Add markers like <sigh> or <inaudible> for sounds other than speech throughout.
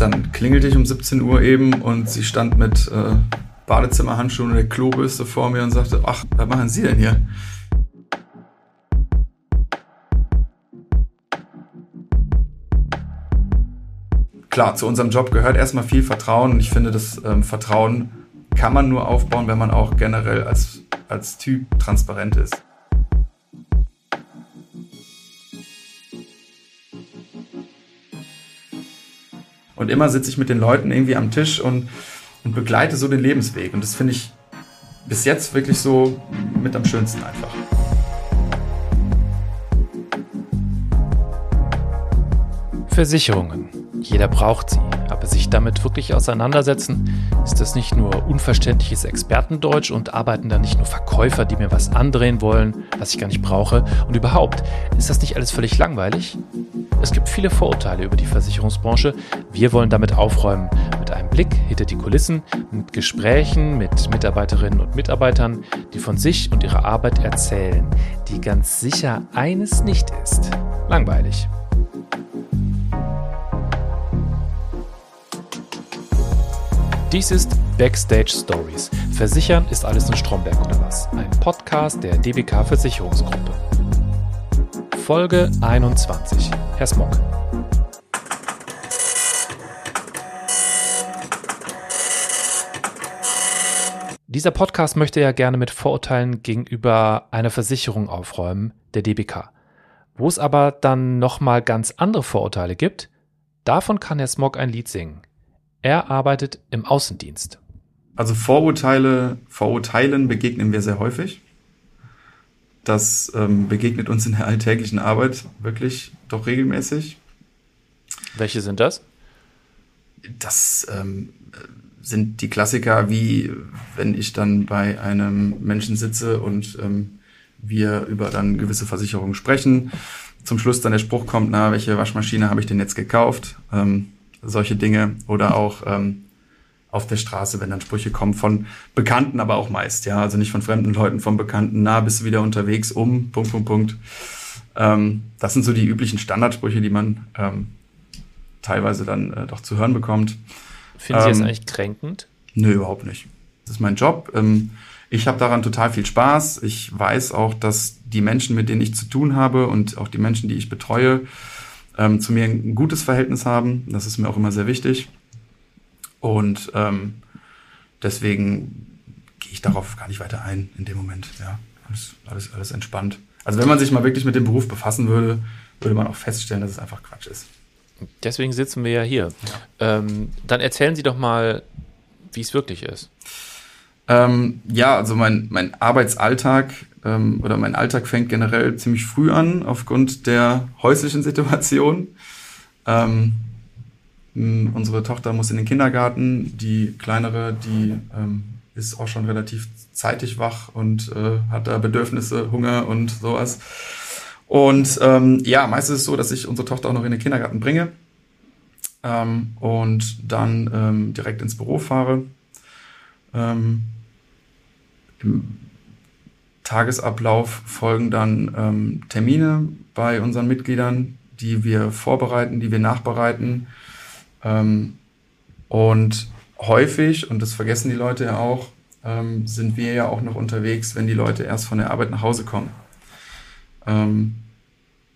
dann klingelte ich um 17 Uhr eben und sie stand mit äh, Badezimmerhandschuhen und der Klobürste vor mir und sagte, ach, was machen Sie denn hier? Klar, zu unserem Job gehört erstmal viel Vertrauen und ich finde, das ähm, Vertrauen kann man nur aufbauen, wenn man auch generell als, als Typ transparent ist. Und immer sitze ich mit den Leuten irgendwie am Tisch und, und begleite so den Lebensweg. Und das finde ich bis jetzt wirklich so mit am schönsten einfach. Versicherungen. Jeder braucht sie, aber sich damit wirklich auseinandersetzen, ist das nicht nur unverständliches Expertendeutsch und arbeiten da nicht nur Verkäufer, die mir was andrehen wollen, was ich gar nicht brauche? Und überhaupt, ist das nicht alles völlig langweilig? Es gibt viele Vorurteile über die Versicherungsbranche. Wir wollen damit aufräumen. Mit einem Blick hinter die Kulissen, mit Gesprächen mit Mitarbeiterinnen und Mitarbeitern, die von sich und ihrer Arbeit erzählen, die ganz sicher eines nicht ist. Langweilig. Dies ist Backstage Stories. Versichern ist alles in Stromberg oder was? Ein Podcast der DBK Versicherungsgruppe. Folge 21. Herr Smog. Dieser Podcast möchte ja gerne mit Vorurteilen gegenüber einer Versicherung aufräumen, der DBK. Wo es aber dann nochmal ganz andere Vorurteile gibt, davon kann Herr Smog ein Lied singen. Er arbeitet im Außendienst. Also Vorurteile, Vorurteilen begegnen wir sehr häufig. Das ähm, begegnet uns in der alltäglichen Arbeit wirklich doch regelmäßig. Welche sind das? Das ähm, sind die Klassiker, wie wenn ich dann bei einem Menschen sitze und ähm, wir über dann gewisse Versicherungen sprechen. Zum Schluss dann der Spruch kommt, na, welche Waschmaschine habe ich denn jetzt gekauft? Ähm, solche Dinge oder auch ähm, auf der Straße, wenn dann Sprüche kommen von Bekannten, aber auch meist, ja, also nicht von fremden Leuten, von Bekannten, na, bist du wieder unterwegs, um, Punkt, Punkt, Punkt. Ähm, das sind so die üblichen Standardsprüche, die man ähm, teilweise dann äh, doch zu hören bekommt. Finden Sie das ähm, eigentlich kränkend? Nö, überhaupt nicht. Das ist mein Job. Ähm, ich habe daran total viel Spaß. Ich weiß auch, dass die Menschen, mit denen ich zu tun habe und auch die Menschen, die ich betreue, ähm, zu mir ein gutes Verhältnis haben. Das ist mir auch immer sehr wichtig. Und ähm, deswegen gehe ich darauf gar nicht weiter ein in dem Moment. Ja, alles, alles, alles entspannt. Also wenn man sich mal wirklich mit dem Beruf befassen würde, würde man auch feststellen, dass es einfach Quatsch ist. Deswegen sitzen wir ja hier. Ja. Ähm, dann erzählen Sie doch mal, wie es wirklich ist. Ähm, ja, also mein, mein Arbeitsalltag ähm, oder mein Alltag fängt generell ziemlich früh an, aufgrund der häuslichen Situation. Ähm, unsere Tochter muss in den Kindergarten, die kleinere, die ähm, ist auch schon relativ zeitig wach und äh, hat da Bedürfnisse, Hunger und sowas. Und ähm, ja, meistens ist es so, dass ich unsere Tochter auch noch in den Kindergarten bringe ähm, und dann ähm, direkt ins Büro fahre. Ähm, Im Tagesablauf folgen dann ähm, Termine bei unseren Mitgliedern, die wir vorbereiten, die wir nachbereiten. Ähm, und häufig, und das vergessen die Leute ja auch, ähm, sind wir ja auch noch unterwegs, wenn die Leute erst von der Arbeit nach Hause kommen. Ähm,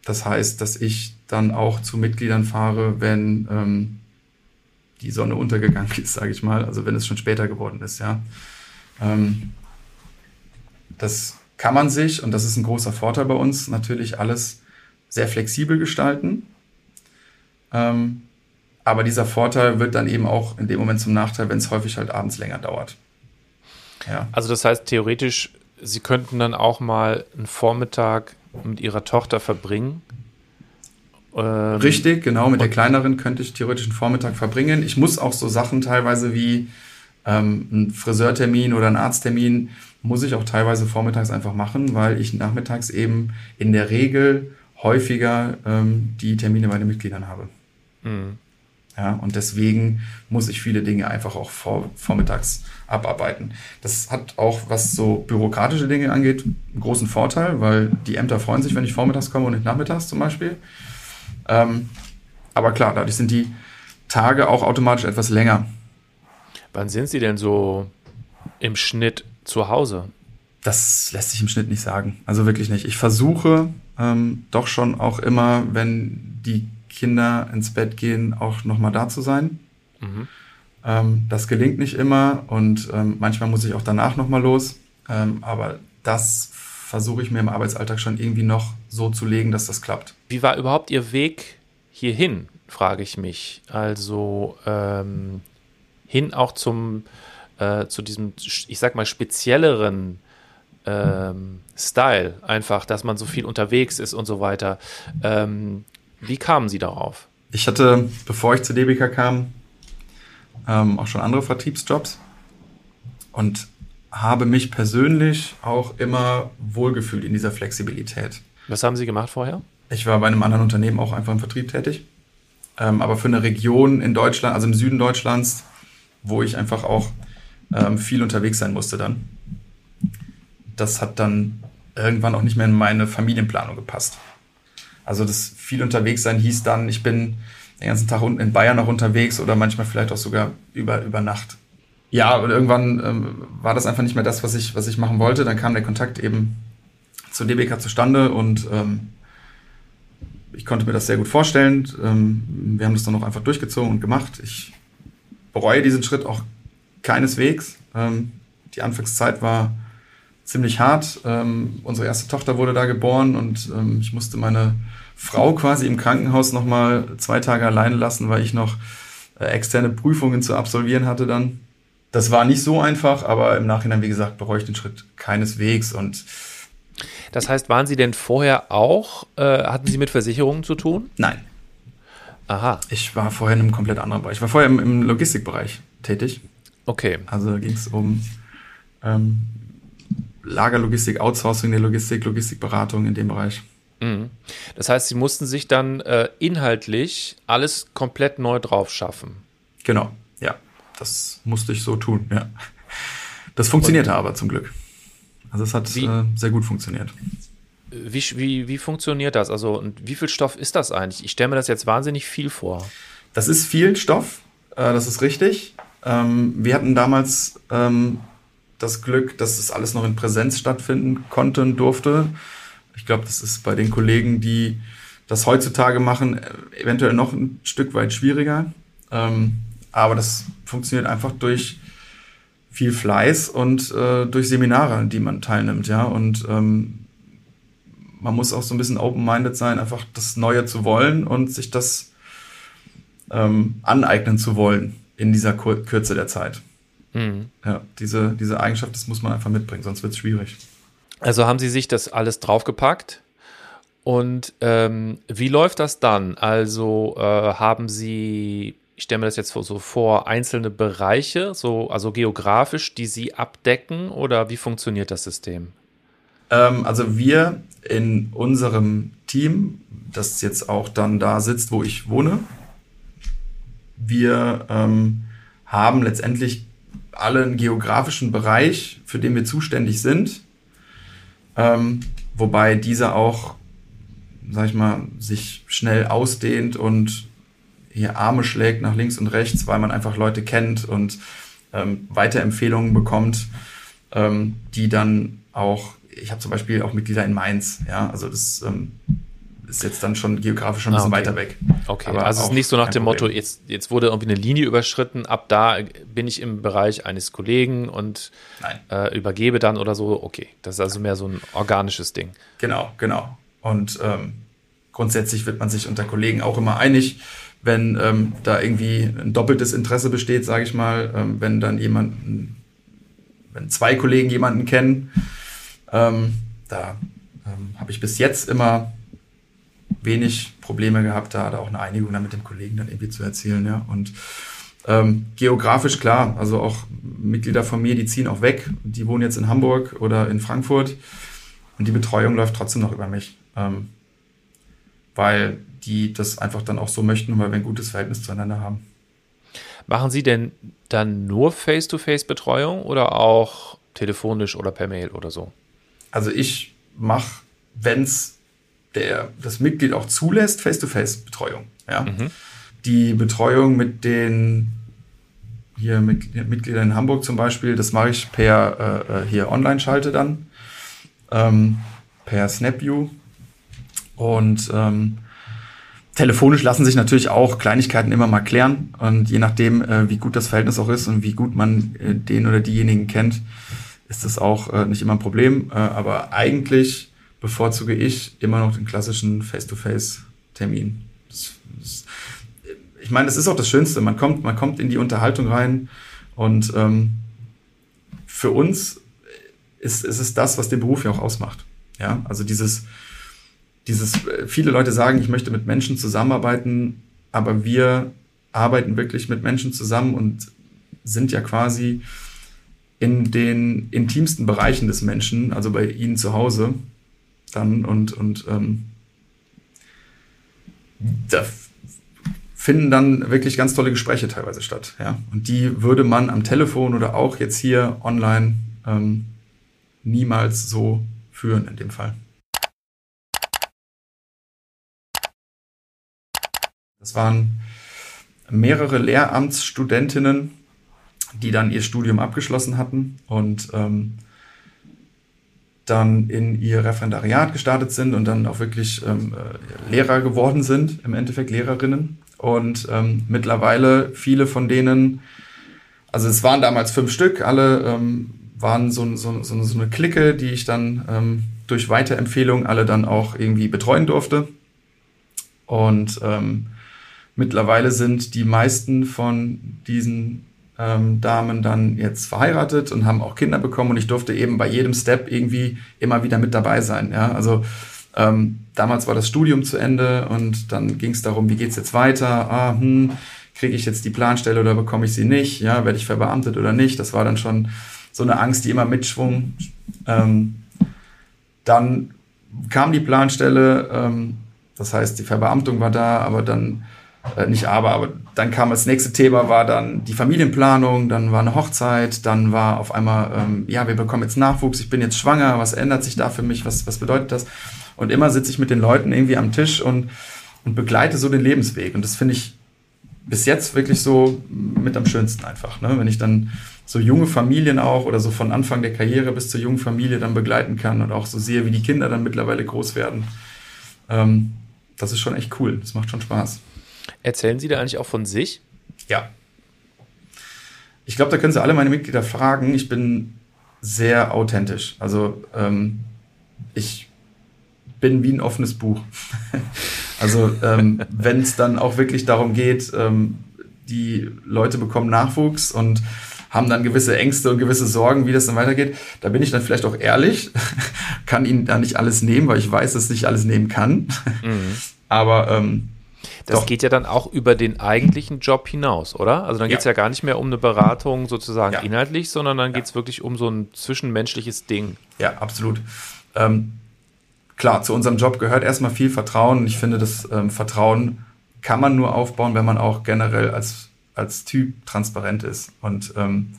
das heißt, dass ich dann auch zu Mitgliedern fahre, wenn ähm, die Sonne untergegangen ist, sage ich mal, also wenn es schon später geworden ist, ja. Ähm, das kann man sich, und das ist ein großer Vorteil bei uns, natürlich alles sehr flexibel gestalten. Ähm, aber dieser Vorteil wird dann eben auch in dem Moment zum Nachteil, wenn es häufig halt abends länger dauert. Ja. Also das heißt theoretisch, Sie könnten dann auch mal einen Vormittag mit Ihrer Tochter verbringen. Ähm, Richtig, genau. Mit der kleineren könnte ich theoretisch einen Vormittag verbringen. Ich muss auch so Sachen teilweise wie ähm, einen Friseurtermin oder einen Arzttermin muss ich auch teilweise vormittags einfach machen, weil ich nachmittags eben in der Regel häufiger ähm, die Termine bei den Mitgliedern habe. Mhm. Ja, und deswegen muss ich viele Dinge einfach auch vor, vormittags abarbeiten. Das hat auch, was so bürokratische Dinge angeht, einen großen Vorteil, weil die Ämter freuen sich, wenn ich vormittags komme und nicht nachmittags zum Beispiel. Ähm, aber klar, dadurch sind die Tage auch automatisch etwas länger. Wann sind Sie denn so im Schnitt zu Hause? Das lässt sich im Schnitt nicht sagen. Also wirklich nicht. Ich versuche ähm, doch schon auch immer, wenn die Kinder ins Bett gehen, auch nochmal da zu sein. Mhm. Ähm, das gelingt nicht immer und ähm, manchmal muss ich auch danach nochmal los. Ähm, aber das versuche ich mir im Arbeitsalltag schon irgendwie noch so zu legen, dass das klappt. Wie war überhaupt Ihr Weg hierhin, frage ich mich. Also ähm, hin auch zum, äh, zu diesem, ich sag mal, spezielleren ähm, Style, einfach, dass man so viel unterwegs ist und so weiter. Ähm, wie kamen Sie darauf? Ich hatte, bevor ich zu DBK kam, ähm, auch schon andere Vertriebsjobs und habe mich persönlich auch immer wohlgefühlt in dieser Flexibilität. Was haben Sie gemacht vorher? Ich war bei einem anderen Unternehmen auch einfach im Vertrieb tätig, ähm, aber für eine Region in Deutschland, also im Süden Deutschlands, wo ich einfach auch ähm, viel unterwegs sein musste dann. Das hat dann irgendwann auch nicht mehr in meine Familienplanung gepasst. Also das viel unterwegs sein hieß dann, ich bin den ganzen Tag unten in Bayern noch unterwegs oder manchmal vielleicht auch sogar über, über Nacht. Ja, und irgendwann ähm, war das einfach nicht mehr das, was ich, was ich machen wollte. Dann kam der Kontakt eben zur DBK zustande und ähm, ich konnte mir das sehr gut vorstellen. Ähm, wir haben das dann auch einfach durchgezogen und gemacht. Ich bereue diesen Schritt auch keineswegs. Ähm, die Anfangszeit war ziemlich hart. Ähm, unsere erste Tochter wurde da geboren und ähm, ich musste meine Frau quasi im Krankenhaus nochmal zwei Tage alleine lassen, weil ich noch äh, externe Prüfungen zu absolvieren hatte dann. Das war nicht so einfach, aber im Nachhinein, wie gesagt, bereue ich den Schritt keineswegs und das heißt, waren Sie denn vorher auch, äh, hatten Sie mit Versicherungen zu tun? Nein. Aha. Ich war vorher in einem komplett anderen Bereich. Ich war vorher im, im Logistikbereich tätig. Okay. Also ging es um ähm, Lagerlogistik, Outsourcing der Logistik, Logistikberatung in dem Bereich. Mhm. Das heißt, Sie mussten sich dann äh, inhaltlich alles komplett neu drauf schaffen. Genau, ja. Das musste ich so tun, ja. Das funktionierte Und, aber zum Glück. Also es hat äh, sehr gut funktioniert. Wie, wie, wie funktioniert das? Also und wie viel Stoff ist das eigentlich? Ich stelle mir das jetzt wahnsinnig viel vor. Das ist viel Stoff, äh, das ist richtig. Ähm, wir hatten damals ähm, das Glück, dass das alles noch in Präsenz stattfinden konnte und durfte. Ich glaube, das ist bei den Kollegen, die das heutzutage machen, eventuell noch ein Stück weit schwieriger. Ähm, aber das funktioniert einfach durch viel Fleiß und äh, durch Seminare, an die man teilnimmt, ja. Und ähm, man muss auch so ein bisschen open-minded sein, einfach das Neue zu wollen und sich das ähm, aneignen zu wollen in dieser Kur Kürze der Zeit. Mhm. Ja, diese, diese Eigenschaft, das muss man einfach mitbringen, sonst wird es schwierig. Also haben Sie sich das alles draufgepackt? Und ähm, wie läuft das dann? Also äh, haben Sie, ich stelle mir das jetzt so vor, einzelne Bereiche, so also geografisch, die Sie abdecken oder wie funktioniert das System? Ähm, also wir in unserem Team, das jetzt auch dann da sitzt, wo ich wohne, wir ähm, haben letztendlich alle einen geografischen Bereich, für den wir zuständig sind. Ähm, wobei dieser auch, sag ich mal, sich schnell ausdehnt und hier Arme schlägt nach links und rechts, weil man einfach Leute kennt und ähm, Weiterempfehlungen bekommt, ähm, die dann auch, ich habe zum Beispiel auch Mitglieder in Mainz, ja, also das ähm, ist jetzt dann schon geografisch schon ein bisschen ah, okay. weiter weg. Okay, Aber also es ist nicht so nach dem Problem. Motto, jetzt, jetzt wurde irgendwie eine Linie überschritten, ab da bin ich im Bereich eines Kollegen und äh, übergebe dann oder so. Okay, das ist also mehr so ein organisches Ding. Genau, genau. Und ähm, grundsätzlich wird man sich unter Kollegen auch immer einig, wenn ähm, da irgendwie ein doppeltes Interesse besteht, sage ich mal, ähm, wenn dann jemanden, wenn zwei Kollegen jemanden kennen, ähm, da ähm, habe ich bis jetzt immer wenig Probleme gehabt, da, da auch eine Einigung dann mit dem Kollegen dann irgendwie zu erzielen, ja. Und ähm, geografisch klar, also auch Mitglieder von mir, die ziehen auch weg, die wohnen jetzt in Hamburg oder in Frankfurt und die Betreuung läuft trotzdem noch über mich, ähm, weil die das einfach dann auch so möchten weil wir ein gutes Verhältnis zueinander haben. Machen Sie denn dann nur Face-to-Face-Betreuung oder auch telefonisch oder per Mail oder so? Also ich mache, wenn es der, das Mitglied auch zulässt, Face-to-Face-Betreuung. Ja? Mhm. die Betreuung mit den hier mit, Mitgliedern in Hamburg zum Beispiel, das mache ich per äh, äh, hier Online-Schalte dann, ähm, per SnapView. Und ähm, telefonisch lassen sich natürlich auch Kleinigkeiten immer mal klären. Und je nachdem, äh, wie gut das Verhältnis auch ist und wie gut man äh, den oder diejenigen kennt, ist das auch äh, nicht immer ein Problem. Äh, aber eigentlich bevorzuge ich immer noch den klassischen Face-to-Face-Termin. Ich meine, das ist auch das Schönste. Man kommt, man kommt in die Unterhaltung rein und ähm, für uns ist, ist es das, was den Beruf ja auch ausmacht. Ja, also dieses, dieses, viele Leute sagen, ich möchte mit Menschen zusammenarbeiten, aber wir arbeiten wirklich mit Menschen zusammen und sind ja quasi in den intimsten Bereichen des Menschen, also bei ihnen zu Hause, dann und, und ähm, da finden dann wirklich ganz tolle Gespräche teilweise statt. Ja? Und die würde man am Telefon oder auch jetzt hier online ähm, niemals so führen in dem Fall. Das waren mehrere Lehramtsstudentinnen, die dann ihr Studium abgeschlossen hatten und ähm, dann in ihr Referendariat gestartet sind und dann auch wirklich ähm, äh, Lehrer geworden sind, im Endeffekt Lehrerinnen. Und ähm, mittlerweile viele von denen, also es waren damals fünf Stück, alle ähm, waren so, so, so, so eine Clique, die ich dann ähm, durch Weiterempfehlung alle dann auch irgendwie betreuen durfte. Und ähm, mittlerweile sind die meisten von diesen ähm, Damen dann jetzt verheiratet und haben auch Kinder bekommen und ich durfte eben bei jedem Step irgendwie immer wieder mit dabei sein. Ja, also ähm, damals war das Studium zu Ende und dann ging es darum, wie geht's jetzt weiter? Ah, hm, kriege ich jetzt die Planstelle oder bekomme ich sie nicht? Ja, werde ich verbeamtet oder nicht? Das war dann schon so eine Angst, die immer mitschwung. Ähm, dann kam die Planstelle, ähm, das heißt, die Verbeamtung war da, aber dann äh, nicht aber, aber dann kam das nächste Thema, war dann die Familienplanung, dann war eine Hochzeit, dann war auf einmal, ähm, ja, wir bekommen jetzt Nachwuchs, ich bin jetzt schwanger, was ändert sich da für mich, was, was bedeutet das? Und immer sitze ich mit den Leuten irgendwie am Tisch und, und begleite so den Lebensweg. Und das finde ich bis jetzt wirklich so mit am schönsten einfach. Ne? Wenn ich dann so junge Familien auch oder so von Anfang der Karriere bis zur jungen Familie dann begleiten kann und auch so sehe, wie die Kinder dann mittlerweile groß werden. Ähm, das ist schon echt cool. Das macht schon Spaß. Erzählen Sie da eigentlich auch von sich? Ja. Ich glaube, da können Sie alle meine Mitglieder fragen. Ich bin sehr authentisch. Also ähm, ich bin wie ein offenes Buch. <laughs> also ähm, wenn es dann auch wirklich darum geht, ähm, die Leute bekommen Nachwuchs und haben dann gewisse Ängste und gewisse Sorgen, wie das dann weitergeht. Da bin ich dann vielleicht auch ehrlich, <laughs> kann ihnen da nicht alles nehmen, weil ich weiß, dass ich nicht alles nehmen kann. Mhm. Aber ähm, das Doch. geht ja dann auch über den eigentlichen Job hinaus, oder? Also dann geht es ja. ja. gar nicht mehr um eine Beratung sozusagen ja. inhaltlich, sondern dann ja. geht es wirklich um so ein zwischenmenschliches Ding. Ja, absolut. Ähm, klar, zu unserem Job gehört erstmal viel Vertrauen. Ich finde, das ähm, Vertrauen kann man nur aufbauen, wenn man auch generell als, als Typ transparent ist und ähm,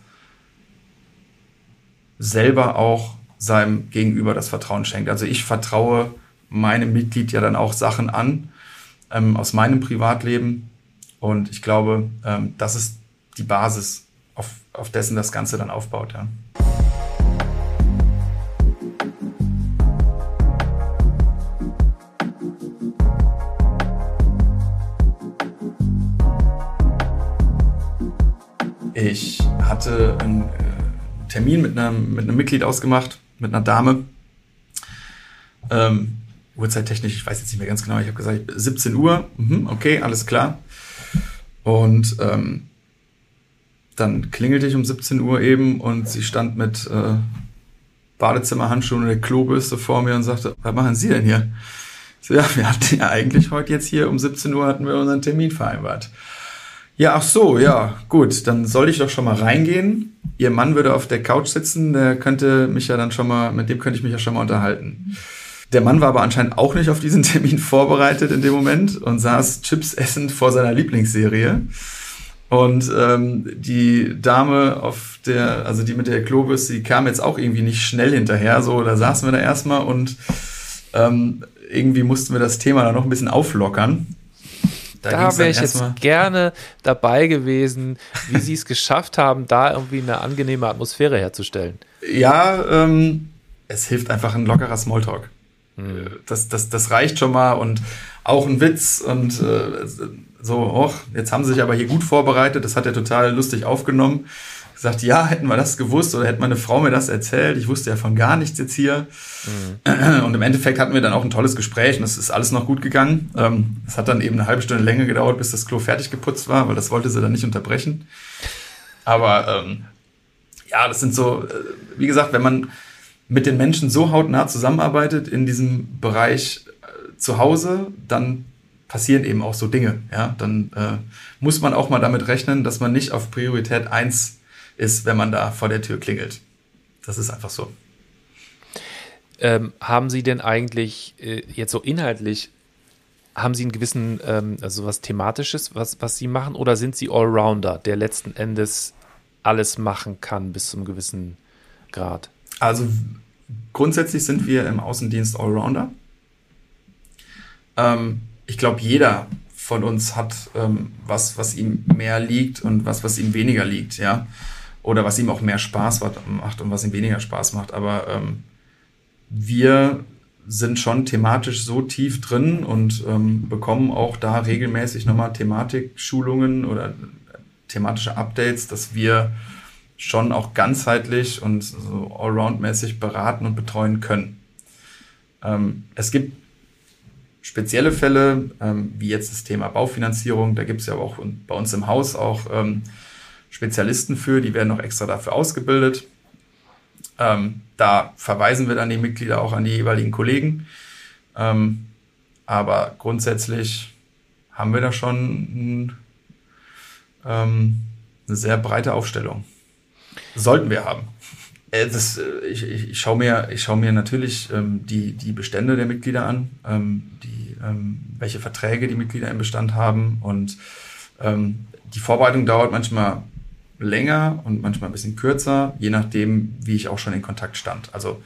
selber auch seinem Gegenüber das Vertrauen schenkt. Also ich vertraue meinem Mitglied ja dann auch Sachen an, ähm, aus meinem Privatleben. Und ich glaube, ähm, das ist die Basis, auf, auf dessen das Ganze dann aufbaut. Ja. Ich hatte einen äh, Termin mit einem, mit einem Mitglied ausgemacht, mit einer Dame. Ähm, Uhrzeittechnisch, ich weiß jetzt nicht mehr ganz genau, ich habe gesagt 17 Uhr, mhm, okay, alles klar. Und ähm, dann klingelte ich um 17 Uhr eben und sie stand mit äh, Badezimmerhandschuhen und der Klobürste vor mir und sagte, was machen Sie denn hier? So, ja, wir hatten ja eigentlich heute jetzt hier um 17 Uhr hatten wir unseren Termin vereinbart. Ja, ach so, ja, gut, dann soll ich doch schon mal reingehen. Ihr Mann würde auf der Couch sitzen, der könnte mich ja dann schon mal, mit dem könnte ich mich ja schon mal unterhalten. Der Mann war aber anscheinend auch nicht auf diesen <laughs> Termin vorbereitet in dem Moment und saß Chips essend vor seiner Lieblingsserie. Und ähm, die Dame auf der, also die mit der Klobürste, die kam jetzt auch irgendwie nicht schnell hinterher. So, da saßen wir da erstmal und ähm, irgendwie mussten wir das Thema da noch ein bisschen auflockern. Da, da wäre ich jetzt gerne dabei gewesen, wie sie es <laughs> geschafft haben, da irgendwie eine angenehme Atmosphäre herzustellen. Ja, ähm, es hilft einfach ein lockerer Smalltalk. Hm. Das, das, das reicht schon mal und auch ein Witz und äh, so, och, jetzt haben sie sich aber hier gut vorbereitet, das hat er total lustig aufgenommen. Gesagt, ja, hätten wir das gewusst oder hätte meine Frau mir das erzählt, ich wusste ja von gar nichts jetzt hier. Mhm. Und im Endeffekt hatten wir dann auch ein tolles Gespräch und es ist alles noch gut gegangen. Ähm, es hat dann eben eine halbe Stunde länger gedauert, bis das Klo fertig geputzt war, weil das wollte sie dann nicht unterbrechen. Aber ähm, ja, das sind so, äh, wie gesagt, wenn man mit den Menschen so hautnah zusammenarbeitet in diesem Bereich äh, zu Hause, dann passieren eben auch so Dinge. Ja, dann äh, muss man auch mal damit rechnen, dass man nicht auf Priorität eins ist, wenn man da vor der Tür klingelt. Das ist einfach so. Ähm, haben Sie denn eigentlich äh, jetzt so inhaltlich, haben Sie einen gewissen, ähm, also was Thematisches, was, was Sie machen, oder sind Sie Allrounder, der letzten Endes alles machen kann bis zum gewissen Grad? Also grundsätzlich sind wir im Außendienst Allrounder. Ähm, ich glaube, jeder von uns hat ähm, was, was ihm mehr liegt und was, was ihm weniger liegt, ja. Oder was ihm auch mehr Spaß macht und was ihm weniger Spaß macht. Aber ähm, wir sind schon thematisch so tief drin und ähm, bekommen auch da regelmäßig nochmal Thematik-Schulungen oder thematische Updates, dass wir schon auch ganzheitlich und so allround-mäßig beraten und betreuen können. Ähm, es gibt spezielle Fälle, ähm, wie jetzt das Thema Baufinanzierung. Da gibt es ja auch bei uns im Haus auch ähm, Spezialisten für, die werden auch extra dafür ausgebildet. Ähm, da verweisen wir dann die Mitglieder auch an die jeweiligen Kollegen. Ähm, aber grundsätzlich haben wir da schon ähm, eine sehr breite Aufstellung. Sollten wir haben. Äh, das, äh, ich, ich, ich schaue mir, ich schau mir natürlich ähm, die, die Bestände der Mitglieder an, ähm, die, ähm, welche Verträge die Mitglieder im Bestand haben. Und ähm, die Vorbereitung dauert manchmal länger und manchmal ein bisschen kürzer, je nachdem, wie ich auch schon in Kontakt stand. Also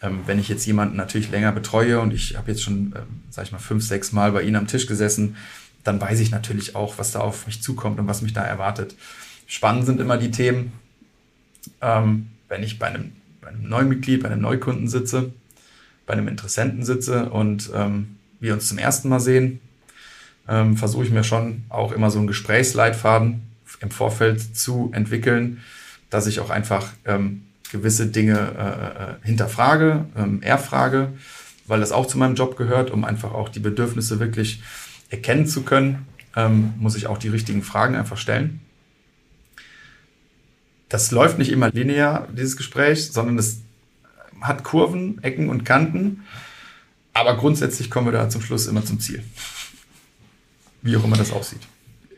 ähm, wenn ich jetzt jemanden natürlich länger betreue und ich habe jetzt schon, ähm, sag ich mal, fünf, sechs Mal bei Ihnen am Tisch gesessen, dann weiß ich natürlich auch, was da auf mich zukommt und was mich da erwartet. Spannend sind immer die Themen, ähm, wenn ich bei einem, bei einem Neumitglied, bei einem Neukunden sitze, bei einem Interessenten sitze und ähm, wir uns zum ersten Mal sehen, ähm, versuche ich mir schon auch immer so einen Gesprächsleitfaden im Vorfeld zu entwickeln, dass ich auch einfach ähm, gewisse Dinge äh, äh, hinterfrage, ähm, erfrage, weil das auch zu meinem Job gehört, um einfach auch die Bedürfnisse wirklich erkennen zu können, ähm, muss ich auch die richtigen Fragen einfach stellen. Das läuft nicht immer linear, dieses Gespräch, sondern es hat Kurven, Ecken und Kanten. Aber grundsätzlich kommen wir da zum Schluss immer zum Ziel. Wie auch immer das aussieht.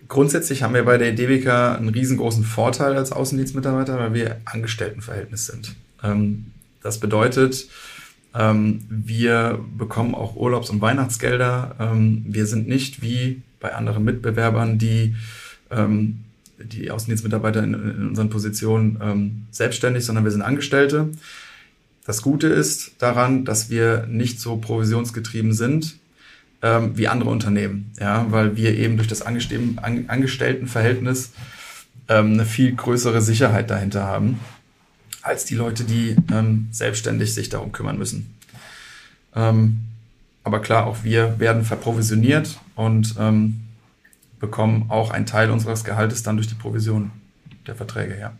Grundsätzlich haben wir bei der DWK einen riesengroßen Vorteil als Außendienstmitarbeiter, weil wir Angestelltenverhältnis sind. Ähm, das bedeutet, ähm, wir bekommen auch Urlaubs- und Weihnachtsgelder. Ähm, wir sind nicht wie bei anderen Mitbewerbern, die die Außendienstmitarbeiter in, unseren Positionen selbstständig, sondern wir sind Angestellte. Das Gute ist daran, dass wir nicht so provisionsgetrieben sind, ähm, wie andere Unternehmen, ja, weil wir eben durch das Angestelltenverhältnis ähm, eine viel größere Sicherheit dahinter haben, als die Leute, die ähm, selbstständig sich darum kümmern müssen. Ähm, aber klar, auch wir werden verprovisioniert und ähm, bekommen auch einen Teil unseres Gehaltes dann durch die Provision der Verträge her.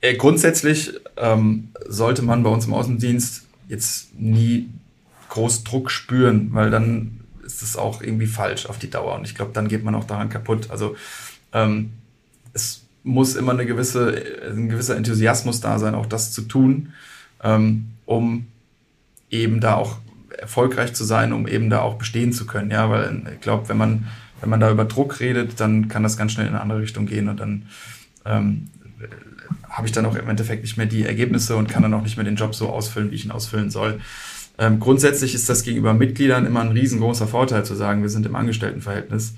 Äh, grundsätzlich ähm, sollte man bei uns im Außendienst jetzt nie groß Druck spüren, weil dann ist es auch irgendwie falsch auf die Dauer. Und ich glaube, dann geht man auch daran kaputt. Also ähm, es muss immer eine gewisse, ein gewisser Enthusiasmus da sein, auch das zu tun, ähm, um eben da auch erfolgreich zu sein, um eben da auch bestehen zu können. Ja, weil ich glaube, wenn man, wenn man da über Druck redet, dann kann das ganz schnell in eine andere Richtung gehen und dann ähm, habe ich dann auch im Endeffekt nicht mehr die Ergebnisse und kann dann auch nicht mehr den Job so ausfüllen, wie ich ihn ausfüllen soll. Ähm, grundsätzlich ist das gegenüber Mitgliedern immer ein riesengroßer Vorteil zu sagen, wir sind im Angestelltenverhältnis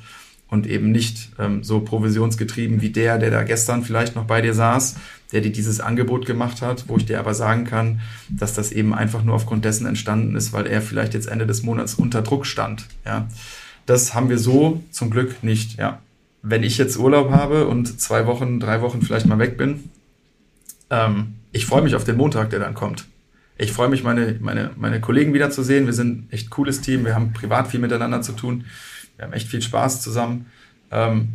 und eben nicht ähm, so provisionsgetrieben wie der, der da gestern vielleicht noch bei dir saß, der dir dieses Angebot gemacht hat, wo ich dir aber sagen kann, dass das eben einfach nur aufgrund dessen entstanden ist, weil er vielleicht jetzt Ende des Monats unter Druck stand. Ja. Das haben wir so zum Glück nicht, ja. Wenn ich jetzt Urlaub habe und zwei Wochen, drei Wochen vielleicht mal weg bin, ähm, ich freue mich auf den Montag, der dann kommt. Ich freue mich, meine, meine, meine Kollegen wiederzusehen. Wir sind echt cooles Team. Wir haben privat viel miteinander zu tun. Wir haben echt viel Spaß zusammen. Ähm,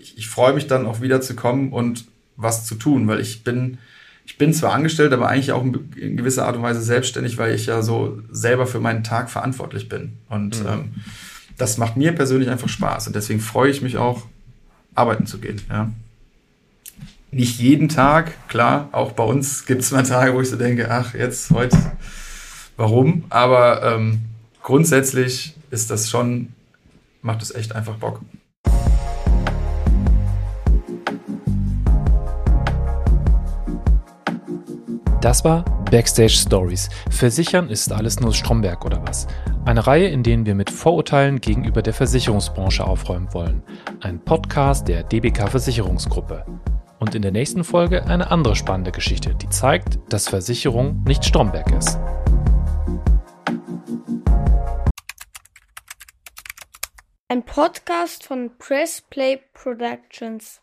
ich, ich freue mich dann auch wieder zu kommen und was zu tun, weil ich bin, ich bin zwar angestellt, aber eigentlich auch in gewisser Art und Weise selbstständig, weil ich ja so selber für meinen Tag verantwortlich bin. Und mhm. ähm, das macht mir persönlich einfach Spaß. Und deswegen freue ich mich auch, arbeiten zu gehen. Ja. Nicht jeden Tag, klar, auch bei uns gibt es mal Tage, wo ich so denke, ach, jetzt, heute, warum? Aber ähm, grundsätzlich ist das schon, macht es echt einfach Bock. Das war Backstage Stories. Versichern ist alles nur Stromberg oder was? Eine Reihe, in denen wir mit Vorurteilen gegenüber der Versicherungsbranche aufräumen wollen. Ein Podcast der DBK Versicherungsgruppe. Und in der nächsten Folge eine andere spannende Geschichte, die zeigt, dass Versicherung nicht Stromberg ist. Ein Podcast von Press Play Productions.